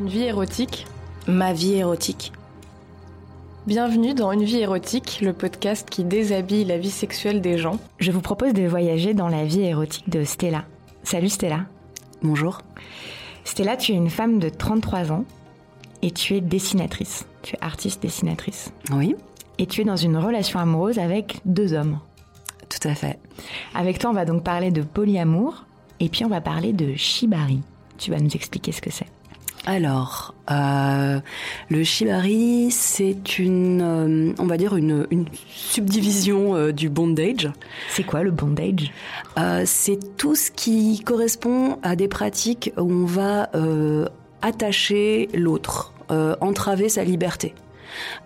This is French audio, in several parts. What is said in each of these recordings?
Une vie érotique Ma vie érotique. Bienvenue dans Une vie érotique, le podcast qui déshabille la vie sexuelle des gens. Je vous propose de voyager dans la vie érotique de Stella. Salut Stella. Bonjour. Stella, tu es une femme de 33 ans et tu es dessinatrice. Tu es artiste dessinatrice. Oui, Et tu es dans une relation amoureuse avec deux hommes. tout à fait. Avec toi, on va donc parler de polyamour et puis on va parler de shibari. Tu vas nous expliquer ce que c'est. Alors, euh, le shibari, c'est une, euh, on va dire une, une subdivision euh, du bondage. C'est quoi le bondage? C'est tout ce qui correspond à des pratiques où on va attacher l'autre, entraver sa liberté.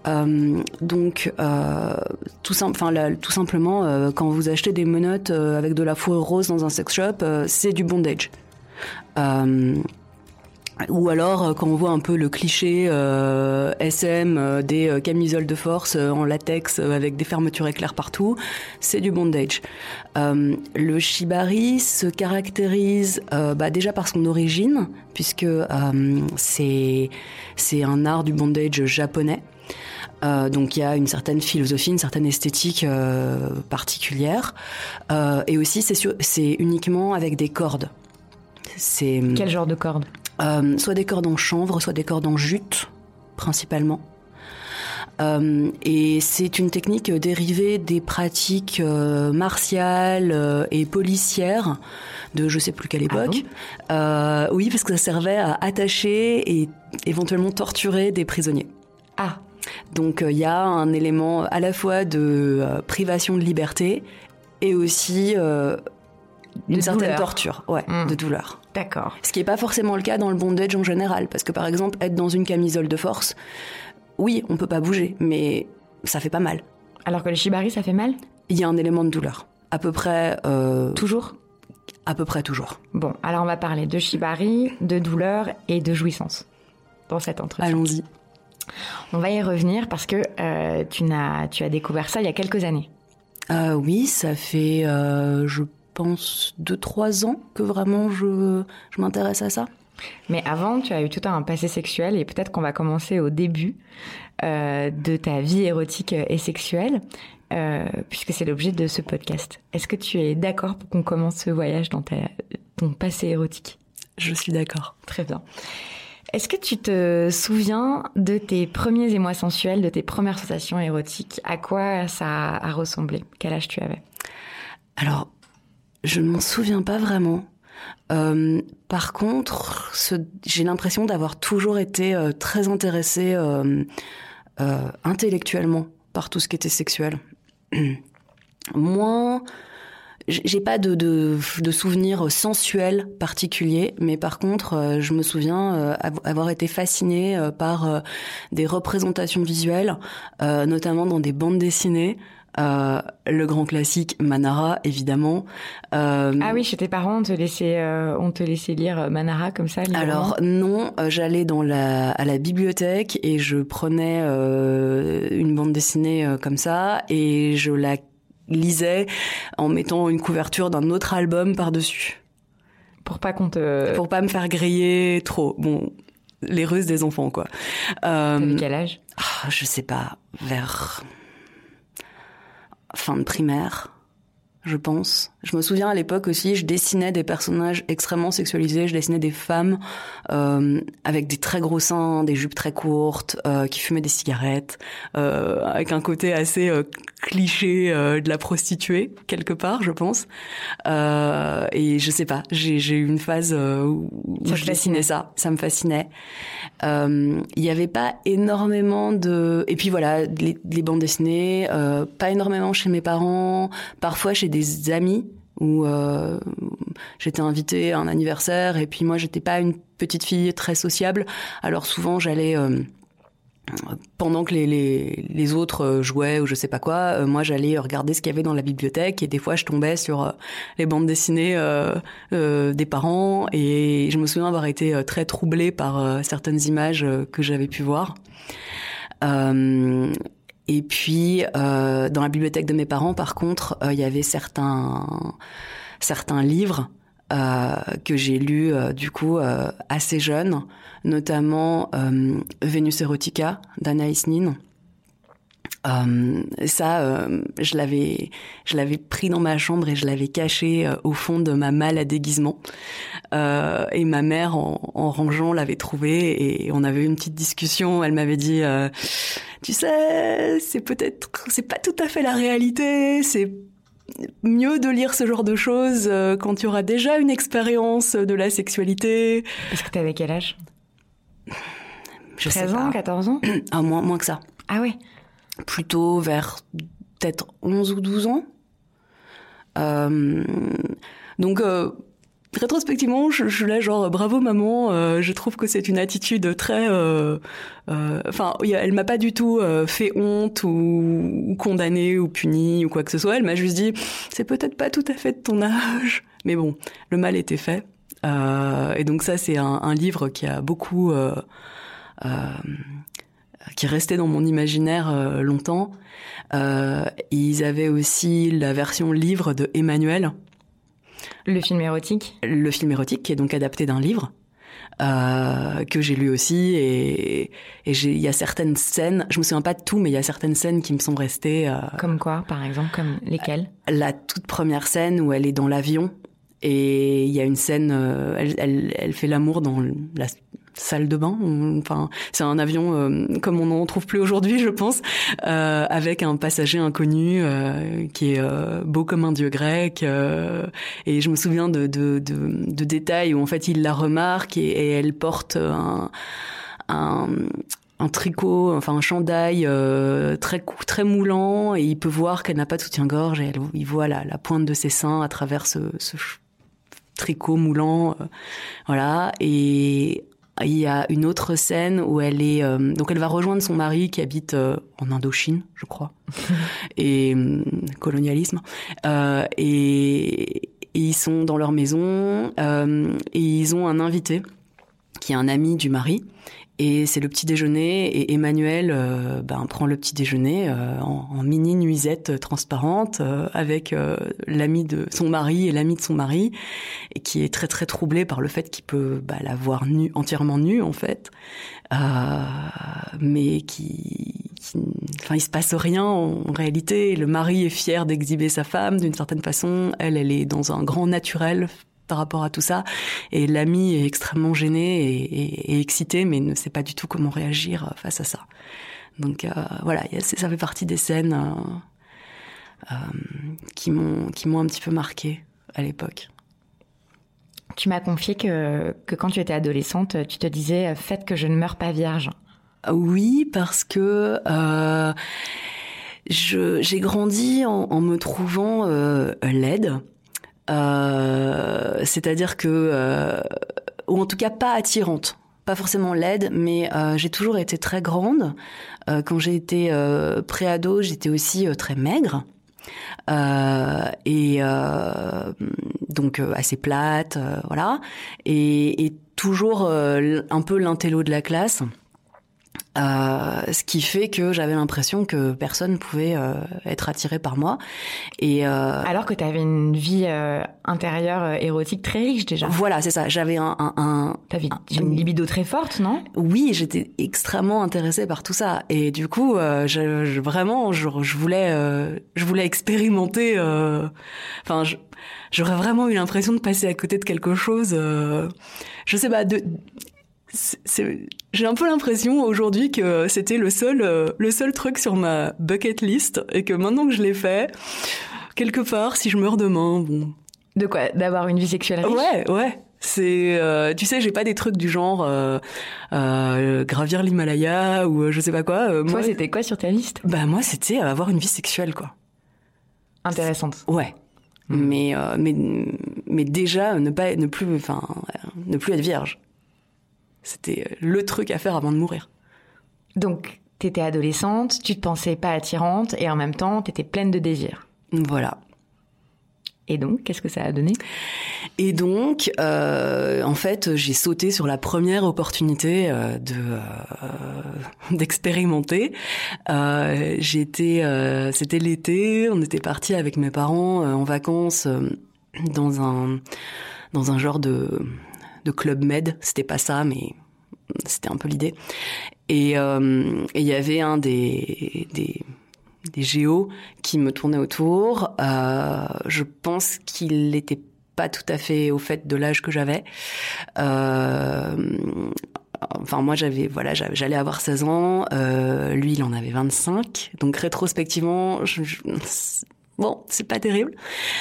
Euh, donc, euh, tout, la- tout simplement, euh, quand vous achetez des menottes avec de la fourrure rose dans un sex shop, c'est du bondage. Ou alors, euh, quand on voit un peu le cliché euh, SM euh, des camisoles de force en latex avec des fermetures éclairs partout, c'est du bondage. Le shibari se caractérise bah, déjà par son origine, puisque c'est un art du bondage japonais. Donc il y a une certaine philosophie, une certaine esthétique particulière, et aussi c'est uniquement avec des cordes. Quel genre de corde euh, soit des cordes en chanvre, soit des cordes en jute, principalement. Euh, et c'est une technique dérivée des pratiques euh, martiales euh, et policières de je sais plus quelle époque. Euh, oui, parce que ça servait à attacher et éventuellement torturer des prisonniers. Ah, Donc il y a un élément à la fois de privation de liberté et aussi une De certaine douleur. torture, ouais, Mm. de douleur. D'accord. Ce qui n'est pas forcément le cas dans le bondage en général, parce que par exemple, être dans une camisole de force, oui, on peut pas bouger, mais ça fait pas mal. Alors que le shibari, ça fait mal? Il y a un élément de douleur, à peu près, euh, Toujours? À peu près toujours. Bon, alors on va parler de shibari, de douleur et de jouissance dans cet entretien. Allons-y. On va y revenir parce que euh, tu, as découvert ça il y a quelques années. Euh, oui, ça fait, euh, je pense, deux trois ans que vraiment je, je m'intéresse à ça. Mais avant, tu as eu tout un passé sexuel et peut-être qu'on va commencer au début euh, de ta vie érotique et sexuelle, euh, puisque c'est l'objet de ce podcast. Est-ce que tu es d'accord pour qu'on commence ce voyage dans ta, ton passé érotique? Je suis d'accord. Très bien. Est-ce que tu te souviens de tes premiers émois sensuels, de tes premières sensations érotiques? À quoi ça a ressemblé? Quel âge tu avais? Alors, je ne m'en souviens pas vraiment. Euh, par contre, j'ai l'impression d'avoir toujours été euh, très intéressée euh, intellectuellement par tout ce qui était sexuel. Moins, j'ai pas de, de, souvenirs sensuels particuliers, mais par contre, je me souviens av- avoir été fascinée par des représentations visuelles, notamment dans des bandes dessinées. Euh, le grand classique Manara, évidemment. Euh, Ah oui, chez tes parents, on te laissait, euh, on te laissait lire Manara comme ça Alors non, euh, j'allais dans la à la bibliothèque et je prenais euh, une bande dessinée euh, comme ça et je la lisais en mettant une couverture d'un autre album par-dessus pour pas qu'on te... pour pas me faire griller trop. Bon, les ruses des enfants quoi. Euh, T'avais quel âge? Ah, je sais pas, vers fin de primaire, je pense. Je me souviens à l'époque aussi, je dessinais des personnages extrêmement sexualisés, je dessinais des femmes euh, avec des très gros seins, des jupes très courtes, euh, qui fumaient des cigarettes, euh, avec un côté assez euh, cliché euh, de la prostituée quelque part, je pense. Euh, et je sais pas, j'ai eu une phase où Ça je dessinais ça, ça me fascinait. Euh, Il y avait pas énormément de et puis voilà les, les bandes dessinées, euh, pas énormément chez mes parents, parfois chez des amis où euh, j'étais invitée à un anniversaire et puis moi j'étais pas une petite fille très sociable, alors souvent j'allais euh, pendant que les, les, les autres euh, jouaient ou je sais pas quoi, euh, moi j'allais regarder ce qu'il y avait dans la bibliothèque et des fois je tombais sur euh, les bandes dessinées des parents et je me souviens avoir été très troublée par certaines images que j'avais pu voir. Euh, et puis euh, dans la bibliothèque de mes parents, par contre, euh, il y avait certains certains livres que j'ai lu du coup assez jeune, notamment Vénus Erotica d'Anaïs Nin. Euh, ça, euh, je l'avais, je l'avais pris dans ma chambre et je l'avais caché euh, au fond de ma malle à déguisement. Euh, et ma mère, en, en rangeant, l'avait trouvé et on avait eu une petite discussion. Elle m'avait dit, tu sais, c'est peut-être, c'est pas tout à fait la réalité. C'est mieux de lire ce genre de choses quand tu auras déjà une expérience de la sexualité. Est-ce que tu avais quel âge? Je 13 ans, 14 ans? Ah, moins, moins que ça. Ah oui plutôt vers peut-être 11 ou 12 ans. Euh, donc, euh, rétrospectivement, je, suis là genre bravo maman. Euh, je trouve que c'est une attitude très, euh, euh, enfin, elle m'a pas du tout fait honte ou, ou condamnée ou punie ou quoi que ce soit. Elle m'a juste dit c'est peut-être pas tout à fait de ton âge, mais bon, le mal était fait. et donc ça, c'est un, un, livre qui a beaucoup qui restait dans mon imaginaire euh, longtemps. Euh, ils avaient aussi la version livre de Emmanuel. Le film érotique Le film érotique, qui est donc adapté d'un livre. Euh, que j'ai lu aussi et il y a certaines scènes, je me souviens pas de tout, mais il y a certaines scènes qui me sont restées. Comme quoi, par exemple, comme lesquelles? La toute première scène où elle est dans l'avion et il y a une scène, elle, elle, elle, fait l'amour dans la salle de bain. Enfin, c'est un avion euh, comme on n'en trouve plus aujourd'hui, je pense, euh, avec un passager inconnu euh, qui est euh, beau comme un dieu grec. Euh, et je me souviens de, de, de, de, détails où en fait il la remarque et, elle porte un, un un tricot, enfin un chandail euh, très très moulant et il peut voir qu'elle n'a pas de soutien-gorge et elle, il voit la, la, pointe de ses seins à travers ce, ce tricot moulant, euh, voilà. Et il y a une autre scène où elle est euh, donc elle va rejoindre son mari qui habite euh, en Indochine, je crois, et euh, colonialisme. Euh, et, et, ils sont dans leur maison. Et ils ont un invité qui est un ami du mari et c'est le petit déjeuner et Emmanuel euh, ben, prend le petit déjeuner euh, en, en, mini nuisette transparente euh, avec l'ami de son mari et l'ami de son mari et qui est très très troublé par le fait qu'il peut bah, la voir nue, entièrement nue en fait, mais qui, qui, enfin il se passe rien en réalité. Le mari est fier d'exhiber sa femme d'une certaine façon, elle elle est dans un grand naturel par rapport à tout ça. Et l'ami est extrêmement gêné et, et, et, excité, mais ne sait pas du tout comment réagir euh, face à ça. Donc euh, voilà, ça fait partie des scènes euh, euh, qui m'ont qui m'ont un petit peu marqué à l'époque. Tu m'as confié que, que quand tu étais adolescente, tu te disais faites que je ne meurs pas vierge. Oui, parce que euh, j'ai grandi en, en, me trouvant euh, laide. Euh, c'est-à-dire que, euh, ou en tout cas pas attirante, pas forcément laide, mais euh, j'ai toujours été très grande. Euh, quand j'ai été euh, préado, j'étais aussi euh, très maigre. et donc assez plate, voilà, et, et toujours un peu l'intello de la classe. Euh, ce qui fait que j'avais l'impression que personne pouvait euh, être attiré par moi. Et euh, alors que tu avais une vie euh, intérieure euh, érotique très riche déjà. Voilà, c'est ça. J'avais un, un, un T'avais une libido très forte, non? Oui, j'étais extrêmement intéressée par tout ça. Et du coup, euh, je, je, vraiment, je, je voulais, je voulais expérimenter. Enfin, j'aurais vraiment eu l'impression de passer à côté de quelque chose. je sais pas. De, j'ai un peu l'impression aujourd'hui que c'était le seul, euh, le seul truc sur ma bucket list et que maintenant que je l'ai fait, quelque part, si je meurs demain, bon. De quoi? D'avoir une vie sexuelle riche? Ouais, ouais. C'est, euh, tu sais, j'ai pas des trucs du genre euh, euh gravir l'Himalaya ou euh, je sais pas quoi. Toi, moi, c'était quoi sur ta liste? Bah moi, c'était avoir une vie sexuelle, quoi. Intéressante. Ouais. Mmh. Mais mais mais déjà ne pas ne plus enfin ne plus être vierge. C'était euh, le truc à faire avant de mourir. Donc, t'étais adolescente, tu te pensais pas attirante et en même temps, t'étais pleine de désir. Voilà. Et donc, qu'est-ce que ça a donné? Et donc, euh, en fait, j'ai sauté sur la première opportunité euh, de euh, d'expérimenter. J'étais, c'était l'été, on était parti avec mes parents en vacances dans un dans un genre de de club med. C'était pas ça, mais c'était un peu l'idée. Et il y avait un des des géos qui me tournaient autour. Euh, je pense qu'il n'était pas tout à fait au fait de l'âge que j'avais. Euh, enfin, moi, j'avais, voilà, j'allais avoir 16 ans. Euh, lui, il en avait 25. Donc, rétrospectivement, je, bon, c'est pas terrible.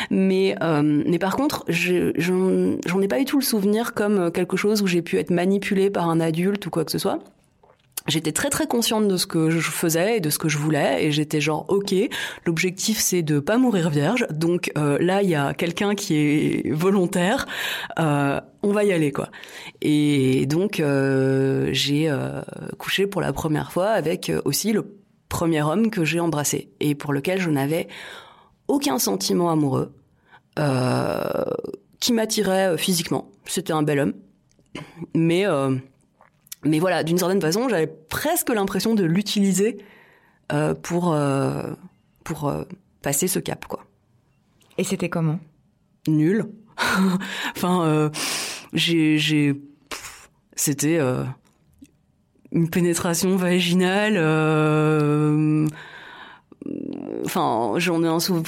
Mais, euh, mais par contre, j'en ai pas eu tout le souvenir comme quelque chose où j'ai pu être manipulée par un adulte ou quoi que ce soit. J'étais très très consciente de ce que je faisais et de ce que je voulais et j'étais genre ok l'objectif c'est de pas mourir vierge. Donc euh, là il y a quelqu'un qui est volontaire euh, on va y aller quoi. Et donc euh, j'ai euh, couché pour la première fois avec euh, aussi le premier homme que j'ai embrassé et pour lequel je n'avais aucun sentiment amoureux qui m'attirait physiquement c'était un bel homme mais mais voilà, d'une certaine façon, j'avais presque l'impression de l'utiliser euh, pour euh, pour euh, passer ce cap, quoi. Et c'était comment? Nul. enfin, euh, j'ai c'était euh, une pénétration vaginale. Enfin, j'en ai un souvenir.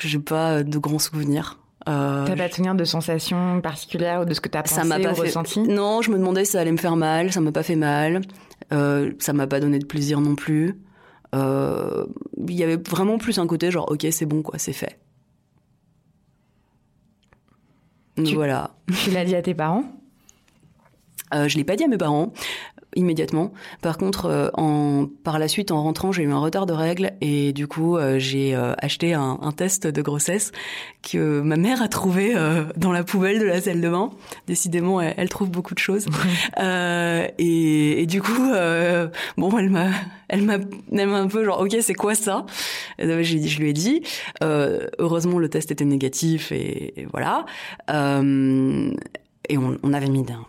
J'ai pas de grands souvenirs. Euh, t'as pas souvenir de sensations particulières ou de ce que t'as pensé ça m'a pas ou ressenti? Non, je me demandais si ça allait me faire mal. Ça m'a pas fait mal. Euh, ça m'a pas donné de plaisir non plus. Euh, il y avait vraiment plus un côté genre ok c'est bon quoi, c'est fait. Tu, voilà. Tu l'as dit à tes parents? Euh, je l'ai pas dit à mes parents immédiatement. Par contre, euh, en, par la suite, en rentrant, j'ai eu un retard de règles et du coup, euh, j'ai euh, acheté un, un, test de grossesse que ma mère a trouvé dans la poubelle de la salle de bain. Décidément, elle, elle trouve beaucoup de choses. Et, et, du coup, bon, elle m'a, elle m'a, elle m'a un peu genre, ok, c'est quoi ça? J'ai je lui ai dit. heureusement, le test était négatif et, et voilà. et on, on avait mis d'un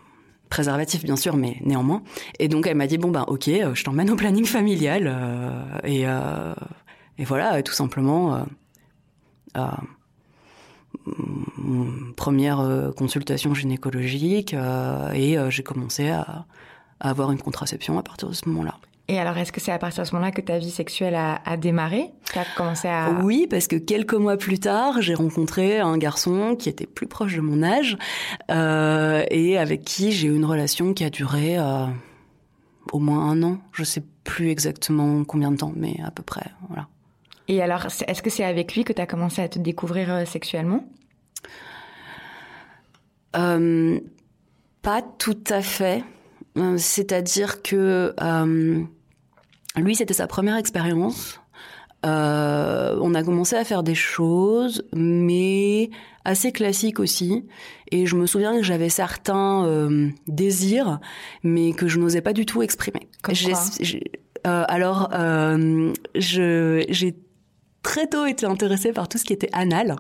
préservatif bien sûr, mais néanmoins. Et donc elle m'a dit bon ben ok, euh, je t'emmène au planning familial euh, et, euh, et voilà tout simplement. Première consultation gynécologique et j'ai commencé à, avoir une contraception à partir de ce moment-là. Et alors, est-ce que c'est à partir de ce moment-là que ta vie sexuelle a, a démarré? Tu as commencé à... Oui, parce que quelques mois plus tard, j'ai rencontré un garçon qui était plus proche de mon âge euh, et avec qui j'ai eu une relation qui a duré euh, au moins un an. Je sais plus exactement combien de temps, mais à peu près, voilà. Et alors, est-ce que c'est avec lui que tu as commencé à te découvrir euh, sexuellement? Euh, Pas tout à fait. C'est-à-dire que lui, c'était sa première expérience. Euh, on a commencé à faire des choses, mais assez classiques aussi. Et je me souviens que j'avais certains euh, désirs, mais que je n'osais pas du tout exprimer. Comme quoi euh, alors, euh, j'ai très tôt été intéressée par tout ce qui était anal.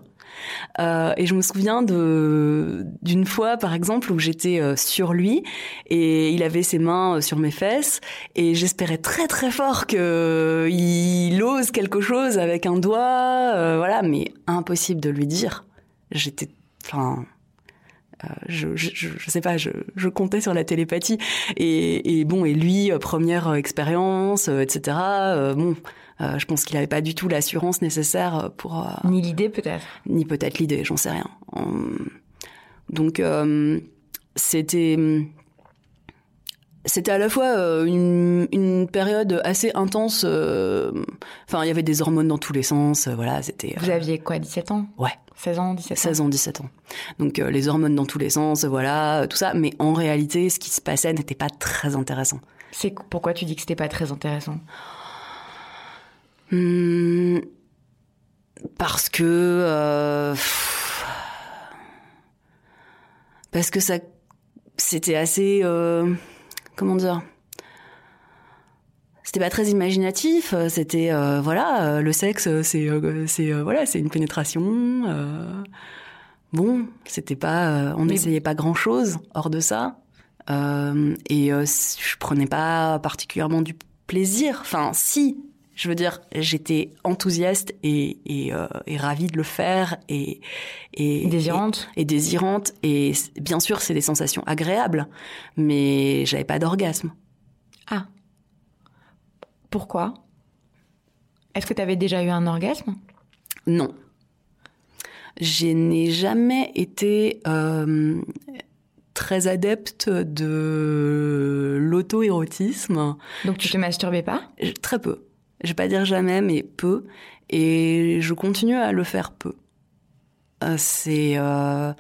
Euh, et je me souviens de d'une fois, par exemple, où j'étais euh, sur lui et il avait ses mains euh, sur mes fesses et j'espérais très très fort que il ose quelque chose avec un doigt, voilà, mais impossible de lui dire. J'étais, enfin. Je, je, je, sais pas, je, je comptais sur la télépathie et, et bon et lui première expérience, etc. bon, euh, je pense qu'il n'avait pas du tout l'assurance nécessaire pour... Euh, ni l'idée peut-être. Ni peut-être l'idée, j'en sais rien. donc euh, c'était... C'était à la fois une, une, période assez intense. Enfin, il y avait des hormones dans tous les sens. voilà, c'était. Vous aviez quoi, 17 ans? Ouais. 16 ans, 17 ans? 16 ans, 17 ans. Donc les hormones dans tous les sens, voilà, tout ça. Mais en réalité, ce qui se passait n'était pas très intéressant. C'est pourquoi tu dis que c'était pas très intéressant? Mmh, parce que euh, parce que ça c'était assez euh, comment dire? C'était pas très imaginatif c'était euh, voilà le sexe c'est c'est voilà c'est une pénétration bon c'était pas on n'essayait pas grand chose hors de ça et je prenais pas particulièrement du plaisir enfin si Je veux dire, j'étais enthousiaste et, et, euh, et, ravie de le faire et, et désirante. Et, et, désirante. Et bien sûr, c'est des sensations agréables, mais j'avais pas d'orgasme. Ah. Pourquoi? Est-ce que tu avais déjà eu un orgasme? Non. Je n'ai jamais été euh, très adepte de l'auto-érotisme. Donc tu te masturbais pas? Très peu. Je vais pas dire jamais, mais peu. Et je continue à le faire peu. Euh, c'est... Euh...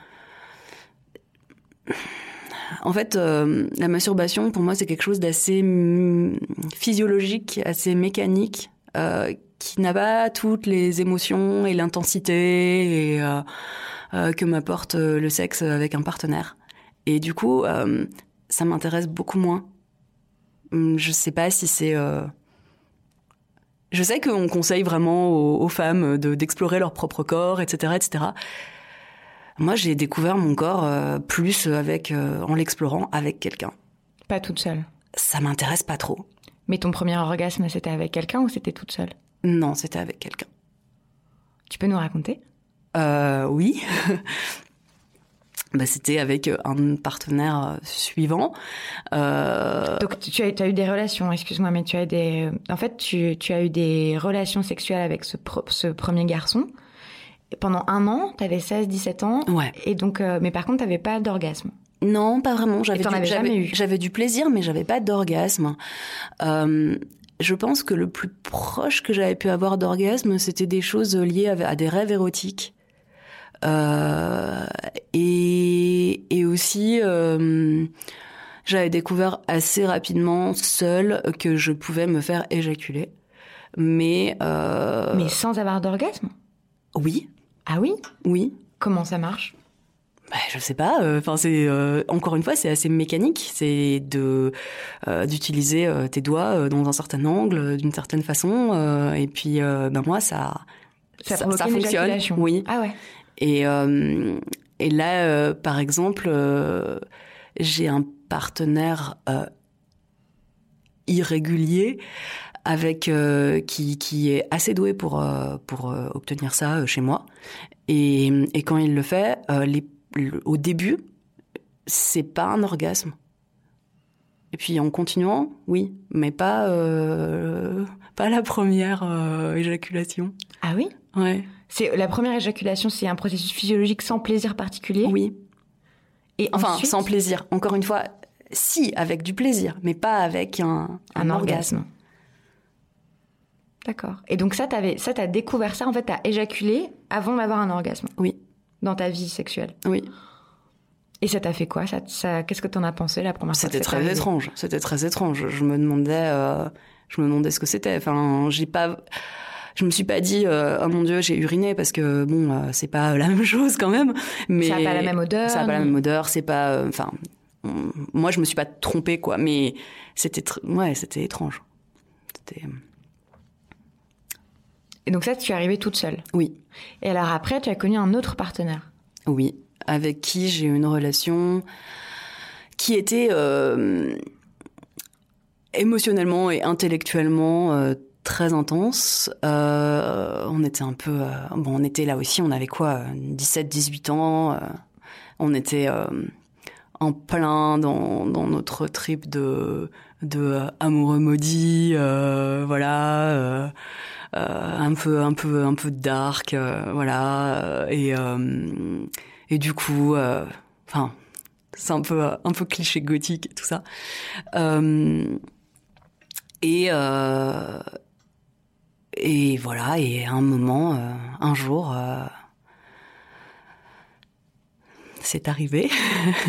En fait, euh, la masturbation, pour moi, c'est quelque chose d'assez physiologique, assez mécanique, qui n'a pas toutes les émotions et l'intensité que m'apporte le sexe avec un partenaire. Et du coup, ça m'intéresse beaucoup moins. Hum, je sais pas si c'est je sais qu'on conseille vraiment aux, femmes d'explorer leur propre corps, etc., etc. Moi, j'ai découvert mon corps euh, plus avec euh, en l'explorant avec quelqu'un. Pas toute seule. Ça m'intéresse pas trop. Mais ton premier orgasme, c'était avec quelqu'un ou c'était toute seule? Non, c'était avec quelqu'un. Tu peux nous raconter? Euh, Oui. bah, c'était avec euh, un partenaire euh, suivant. Euh... Donc tu as, eu des relations, excuse-moi, mais tu as des, en fait, tu, tu, as eu des relations sexuelles avec ce, ce premier garçon. Et pendant un an, tu avais 16-17 ans. Ouais. Et donc, euh, mais par contre, tu n'avais pas d'orgasme. Non, pas vraiment. J'avais du, jamais eu. J'avais du plaisir, mais j'avais pas d'orgasme. Euh, je pense que le plus proche que j'avais pu avoir d'orgasme, c'était des choses liées à, à des rêves érotiques. Euh, et, et aussi, euh, j'avais découvert assez rapidement seule que je pouvais me faire éjaculer. Mais euh... mais sans avoir d'orgasme? Oui. Ah oui? Oui. Comment ça marche? Bah, je sais pas. Euh, enfin, c'est euh, encore une fois, c'est assez mécanique. C'est de euh, d'utiliser tes doigts dans un certain angle, d'une certaine façon. et puis, ben moi, ça ça, ça, ça fonctionne. Oui. Ah ouais. Et, euh, et là, euh, par exemple, euh, j'ai un partenaire irrégulier avec qui, qui est assez doué pour pour obtenir ça chez moi. Et, et quand il le fait, les, au début, c'est pas un orgasme. Et puis en continuant, oui, mais pas pas la première éjaculation. Ah oui? Ouais. C'est la première éjaculation, c'est un processus physiologique sans plaisir particulier. Oui. Et enfin, ensuite... sans plaisir. Encore une fois, si avec du plaisir, mais pas avec un, un, un orgasme. orgasme. D'accord. Et donc ça, t'avais, ça, t'as découvert ça. En fait, t'as éjaculé avant d'avoir un orgasme. Oui. Dans ta vie sexuelle. Oui. Et ça t'a fait quoi ça, ça, Qu'est-ce que t'en as pensé la première fois C'était très étrange. C'était très étrange. Je me demandais, euh, je me demandais ce que c'était. Enfin, j'ai pas, je me suis pas dit, euh, oh mon dieu, j'ai uriné parce que bon, euh, c'est pas la même chose quand même. Mais ça a pas la même odeur. Ça a pas la même odeur. C'est pas, enfin, moi je me suis pas trompée quoi. Mais c'était, ouais, c'était étrange. C'était. Et donc ça, tu es arrivée toute seule? Oui. Et alors après, tu as connu un autre partenaire? Oui avec qui j'ai eu une relation qui était euh, émotionnellement et intellectuellement euh, très intense. Euh, on était un peu, bon, on était là aussi, on avait quoi, 17-18 ans. on était en plein dans, dans, notre trip de, de amoureux maudit, voilà. un peu un peu un peu dark voilà et et du coup, euh, enfin, c'est un peu un peu cliché gothique et tout ça. Euh, et euh, et voilà. Et à un moment, euh, un jour, euh, c'est arrivé.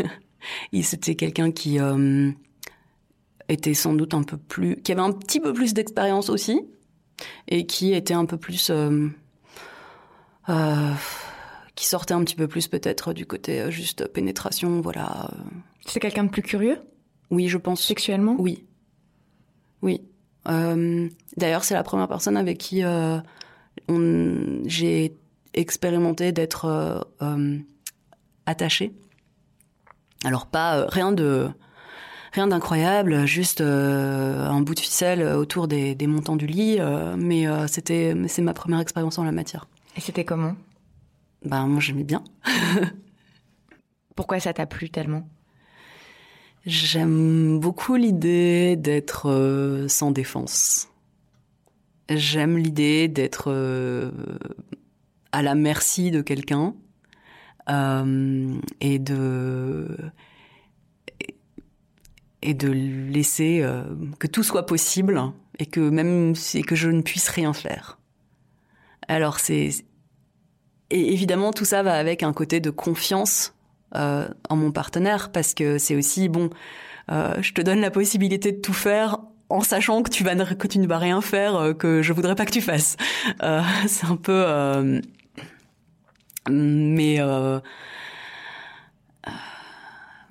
C'était quelqu'un qui euh, était sans doute un peu plus, qui avait un petit peu plus d'expérience aussi, et qui était un peu plus qui sortait un petit peu plus peut-être du côté juste pénétration, voilà. C'est quelqu'un de plus curieux? Oui, je pense. Sexuellement? Oui. Oui. Euh, D'ailleurs, c'est la première personne avec qui euh, j'ai expérimenté d'être euh, attachée. Alors pas rien de rien d'incroyable, juste un bout de ficelle autour des, des montants du lit. mais c'était, c'est ma première expérience en la matière. Et c'était comment? Ben moi j'aimais bien. Pourquoi ça t'a plu tellement? J'aime beaucoup l'idée d'être sans défense. J'aime l'idée d'être à la merci de quelqu'un euh, et de et de laisser euh, que tout soit possible et que même et que je ne puisse rien faire. Alors c'est et évidemment tout ça va avec un côté de confiance euh, en mon partenaire parce que c'est aussi bon. Euh, je te donne la possibilité de tout faire en sachant que tu ne vas rien faire euh, que je voudrais pas que tu fasses. C'est un peu mais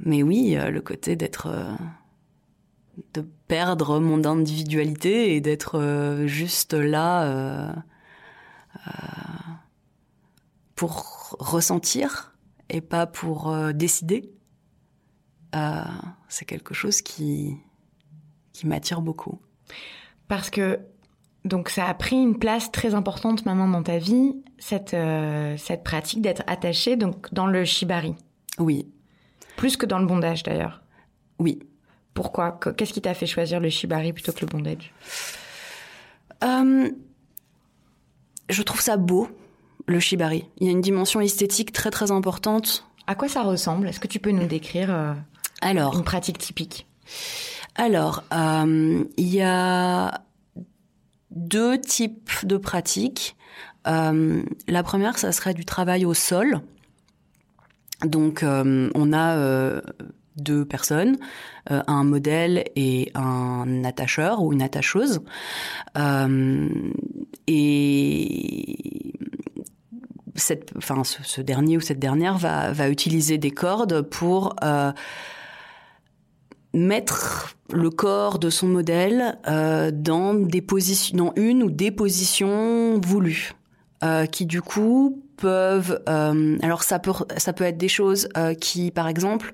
mais oui, le côté d'être de perdre mon individualité et d'être juste là pour ressentir et pas pour décider, c'est quelque chose qui qui m'attire beaucoup. Parce que donc ça a pris une place très importante maintenant dans ta vie, cette, euh, cette pratique d'être attaché donc dans le shibari. Oui. Plus que dans le bondage d'ailleurs. Oui. Pourquoi? Qu'est-ce qui t'a fait choisir le shibari plutôt que le bondage? Euh, Je trouve ça beau, le shibari. Il y a une dimension esthétique très très importante. À quoi ça ressemble? Est-ce que tu peux nous décrire euh, Alors, une pratique typique? Alors, il y a deux types de pratiques. Euh, la première, ça serait du travail au sol. Donc, euh, on a euh, deux personnes, un modèle et un attacheur ou une attacheuse. et ce, dernier ou cette dernière va, utiliser des cordes pour mettre le corps de son modèle euh, dans des positions, dans une ou des positions voulues, euh, qui du coup peuvent. Euh, alors ça peut ça peut être des choses euh, qui, par exemple,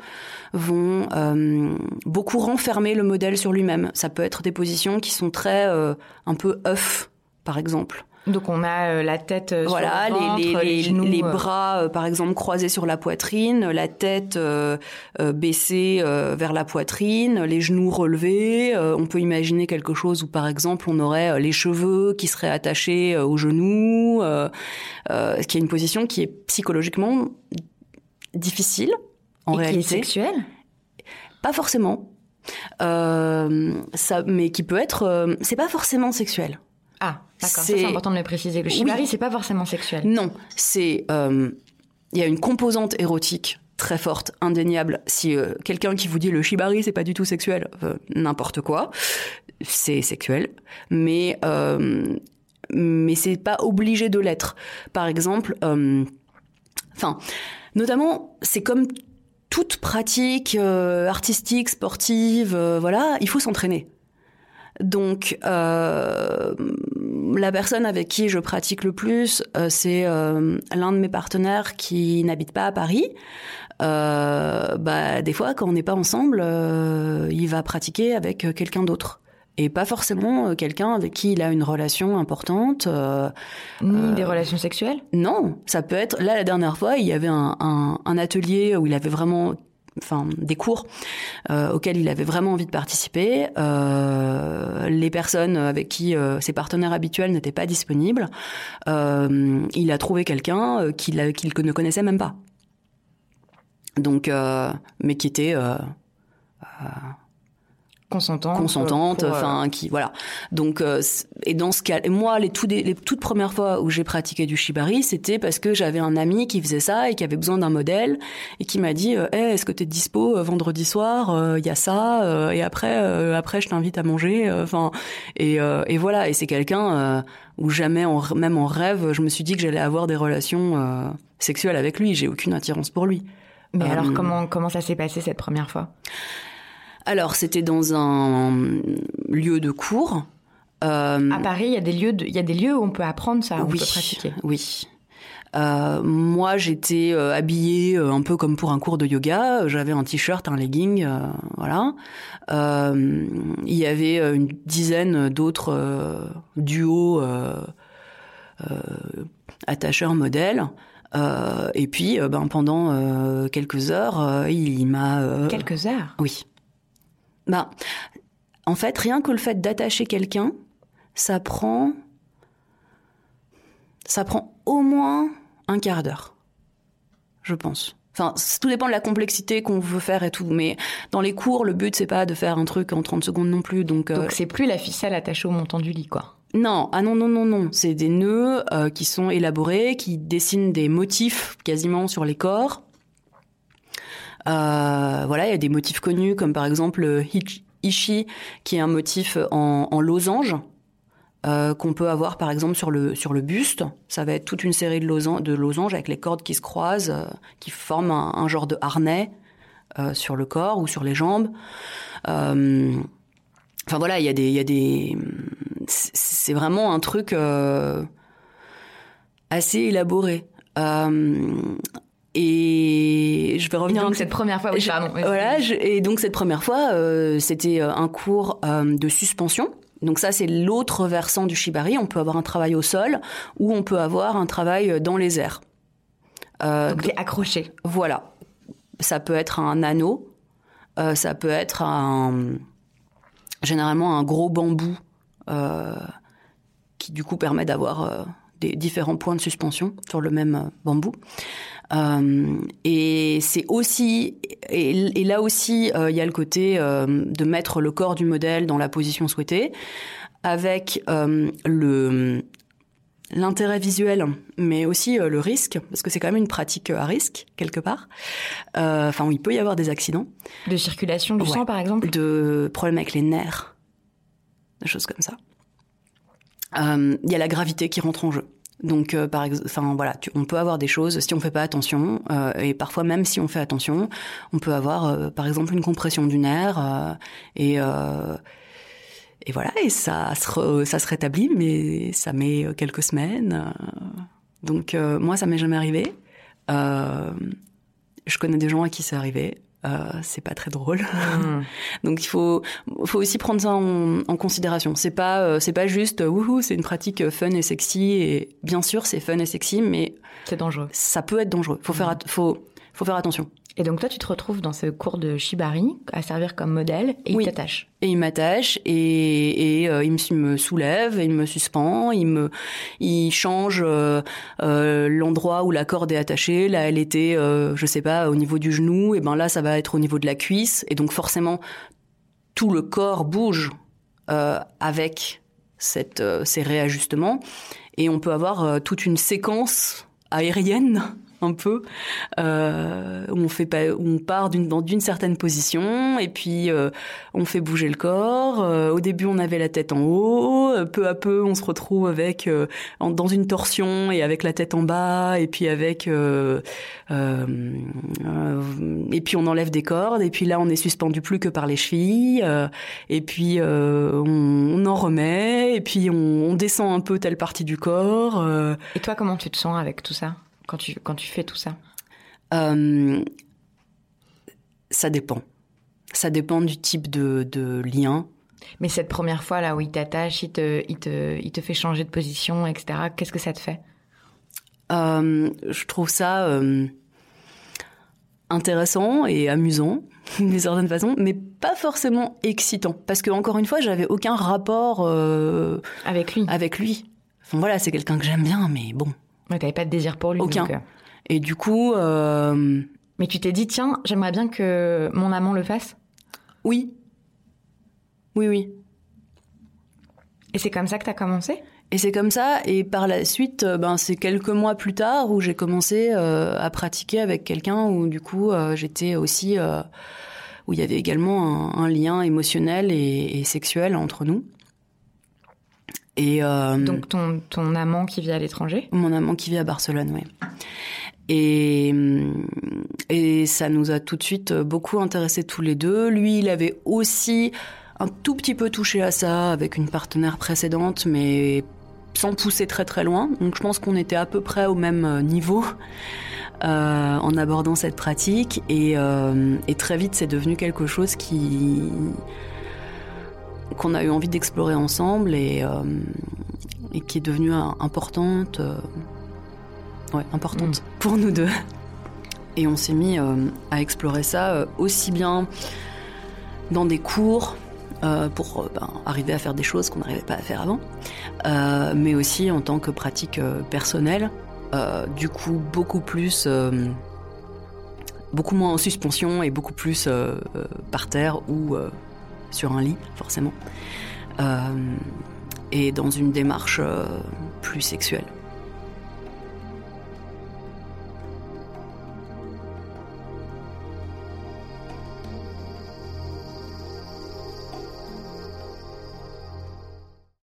vont euh, beaucoup renfermer le modèle sur lui-même. Ça peut être des positions qui sont très un peu œuf, par exemple. Donc on a euh, la tête euh, voilà, sur le ventre, les, les, genoux, les euh. bras par exemple croisés sur la poitrine, la tête baissée vers la poitrine, les genoux relevés. on peut imaginer quelque chose où par exemple on aurait les cheveux qui seraient attachés aux genoux, ce qui est une position qui est psychologiquement difficile en Et réalité. Qui est sexuelle Pas forcément. Euh, ça, mais qui peut être, c'est pas forcément sexuel. Ah, d'accord. C'est important de le préciser. Le shibari, oui. c'est pas forcément sexuel. Non, c'est euh, il y a une composante érotique très forte, indéniable. Si euh, quelqu'un qui vous dit le shibari c'est pas du tout sexuel, euh, n'importe quoi, c'est sexuel, mais mais c'est pas obligé de l'être. Par exemple, enfin, notamment c'est comme toute pratique artistique, sportive, voilà, il faut s'entraîner. Donc, euh, la personne avec qui je pratique le plus, euh, c'est euh, l'un de mes partenaires qui n'habite pas à Paris. Euh, bah, des fois, quand on n'est pas ensemble, euh, il va pratiquer avec quelqu'un d'autre. Et pas forcément quelqu'un avec qui il a une relation importante. Ni des relations sexuelles? Non, ça peut être... Là, la dernière fois, il y avait un, un, un atelier où il avait vraiment enfin des cours euh, auxquels il avait vraiment envie de participer. Euh, les personnes avec qui euh, ses partenaires habituels n'étaient pas disponibles. Il a trouvé quelqu'un qu'il ne connaissait même pas. Donc, mais qui était consentante, consentante, enfin euh... qui voilà. Donc euh, et dans ce cas, moi les, tout des, les toutes premières fois où j'ai pratiqué du shibari, c'était parce que j'avais un ami qui faisait ça et qui avait besoin d'un modèle et qui m'a dit hey, est-ce que tu es dispo vendredi soir il y a ça et après après je t'invite à manger enfin et, et voilà et c'est quelqu'un où jamais en, même en rêve je me suis dit que j'allais avoir des relations sexuelles avec lui, j'ai aucune attirance pour lui. Mais euh, alors comment comment ça s'est passé cette première fois? Alors, c'était dans un lieu de cours. Euh, à Paris, il y a des lieux, de, il y a des lieux où on peut apprendre ça, où oui, on peut pratiquer. Oui. Euh, moi, j'étais euh, habillée un peu comme pour un cours de yoga. J'avais un t-shirt, un legging, voilà. il y avait une dizaine d'autres duos attacheurs modèles. et puis, ben, pendant quelques heures, il, m'a... quelques heures? Oui. Ben, en fait, rien que le fait d'attacher quelqu'un, ça prend ça prend au moins un quart d'heure, je pense. Enfin, tout dépend de la complexité qu'on veut faire et tout. Mais dans les cours, le but, c'est pas de faire un truc en 30 secondes non plus. Donc, euh, donc c'est plus la ficelle attachée au montant du lit, quoi. Non, ah non, non, non, non. C'est des nœuds euh, qui sont élaborés, qui dessinent des motifs quasiment sur les corps. Euh, voilà, il y a des motifs connus, comme par exemple le Ishi, qui est un motif en, en losange. Euh, qu'on peut avoir par exemple sur le, sur le buste. Ça va être toute une série de, losanges, de losanges avec les cordes qui se croisent, euh, qui forment un, genre de harnais euh, sur le corps ou sur les jambes. enfin voilà, il y a des... Y a des c'est vraiment un truc assez élaboré. Et je vais revenir. donc cette première fois, oui, pardon. Voilà, et donc cette première fois, c'était un cours de suspension. Donc ça, c'est l'autre versant du shibari. On peut avoir un travail au sol ou on peut avoir un travail dans les airs. Euh, donc accroché. Voilà. Ça peut être un anneau, euh, ça peut être un, généralement un gros bambou euh, qui du coup permet d'avoir euh, des différents points de suspension sur le même euh, bambou. Euh, et c'est aussi, et, là aussi, euh, il y a le côté euh, de mettre le corps du modèle dans la position souhaitée, avec le l'intérêt visuel, mais aussi le risque, parce que c'est quand même une pratique à risque quelque part. Enfin, il peut y avoir des accidents. De circulation du sang, par exemple? De problèmes avec les nerfs, des choses comme ça. Il y a la gravité qui rentre en jeu. Donc, euh, par enfin voilà, on peut avoir des choses si on fait pas attention, euh, et parfois même si on fait attention, on peut avoir, euh, par exemple, une compression du nerf, et et voilà, et ça se ça se rétablit, mais ça met quelques semaines. donc moi, ça m'est jamais arrivé. je connais des gens à qui c'est arrivé. Euh, c'est pas très drôle. Hmm. Donc il faut, faut aussi prendre ça en, en considération. C'est pas, euh, c'est pas juste wouhou, c'est une pratique fun et sexy. Et bien sûr, c'est fun et sexy, mais c'est dangereux. Ça peut être dangereux. Faut faire, hmm. faut, faut faire attention. Et donc toi, tu te retrouves dans ce cours de shibari à servir comme modèle et il t'attache. Et il m'attache et, et euh, il me, me, soulève, il me suspend, il me, il change euh, euh, l'endroit où la corde est attachée. Là, elle était, je sais pas, au niveau du genou. Et ben là, ça va être au niveau de la cuisse. Et donc forcément, tout le corps bouge avec cette, ces réajustements. Et on peut avoir toute une séquence aérienne un peu. Euh, on fait pas, on part d'une certaine position et puis euh, on fait bouger le corps. Euh, au début, on avait la tête en haut. Peu à peu, on se retrouve avec dans une torsion et avec la tête en bas et puis avec et puis on enlève des cordes et puis là, on est suspendu plus que par les chevilles et puis on, on, en remet et puis on, on, descend un peu telle partie du corps. Et toi, comment tu te sens avec tout ça? Quand tu, quand tu fais tout ça euh, Ça dépend. Ça dépend du type de, de lien. Mais cette première fois là où il t'attache, il te, il, te, il te fait changer de position, etc., qu'est-ce que ça te fait? Euh, Je trouve ça euh, intéressant et amusant d'une certaine façon, mais pas forcément excitant. Parce que, encore une fois, j'avais aucun rapport avec lui. Avec lui. Enfin, voilà, c'est quelqu'un que j'aime bien, mais bon, Ouais, t'avais pas de désir pour lui. Aucun. Euh. Et du coup. Euh... Mais tu t'es dit, tiens, j'aimerais bien que mon amant le fasse Oui. Oui, oui. Et c'est comme ça que t'as commencé? Et c'est comme ça, et par la suite, euh, ben c'est quelques mois plus tard où j'ai commencé euh, à pratiquer avec quelqu'un où du coup j'étais aussi où il y avait également un, un lien émotionnel et, et, sexuel entre nous. Et euh, donc ton ton amant qui vit à l'étranger Mon amant qui vit à Barcelone, oui. Et et ça nous a tout de suite beaucoup intéressés tous les deux. Lui, il avait aussi un tout petit peu touché à ça avec une partenaire précédente, mais sans pousser très très loin. Donc je pense qu'on était à peu près au même niveau. en abordant cette pratique et, et très vite c'est devenu quelque chose qui qu'on a eu envie d'explorer ensemble et, et qui est devenue importante, ouais, importante mm. pour nous deux. Et on s'est mis à explorer ça aussi bien dans des cours euh, pour euh, ben, arriver à faire des choses qu'on n'arrivait pas à faire avant, euh, mais aussi en tant que pratique personnelle. du coup, beaucoup plus, beaucoup moins en suspension et beaucoup plus par terre ou sur un lit, forcément, et dans une démarche plus sexuelle.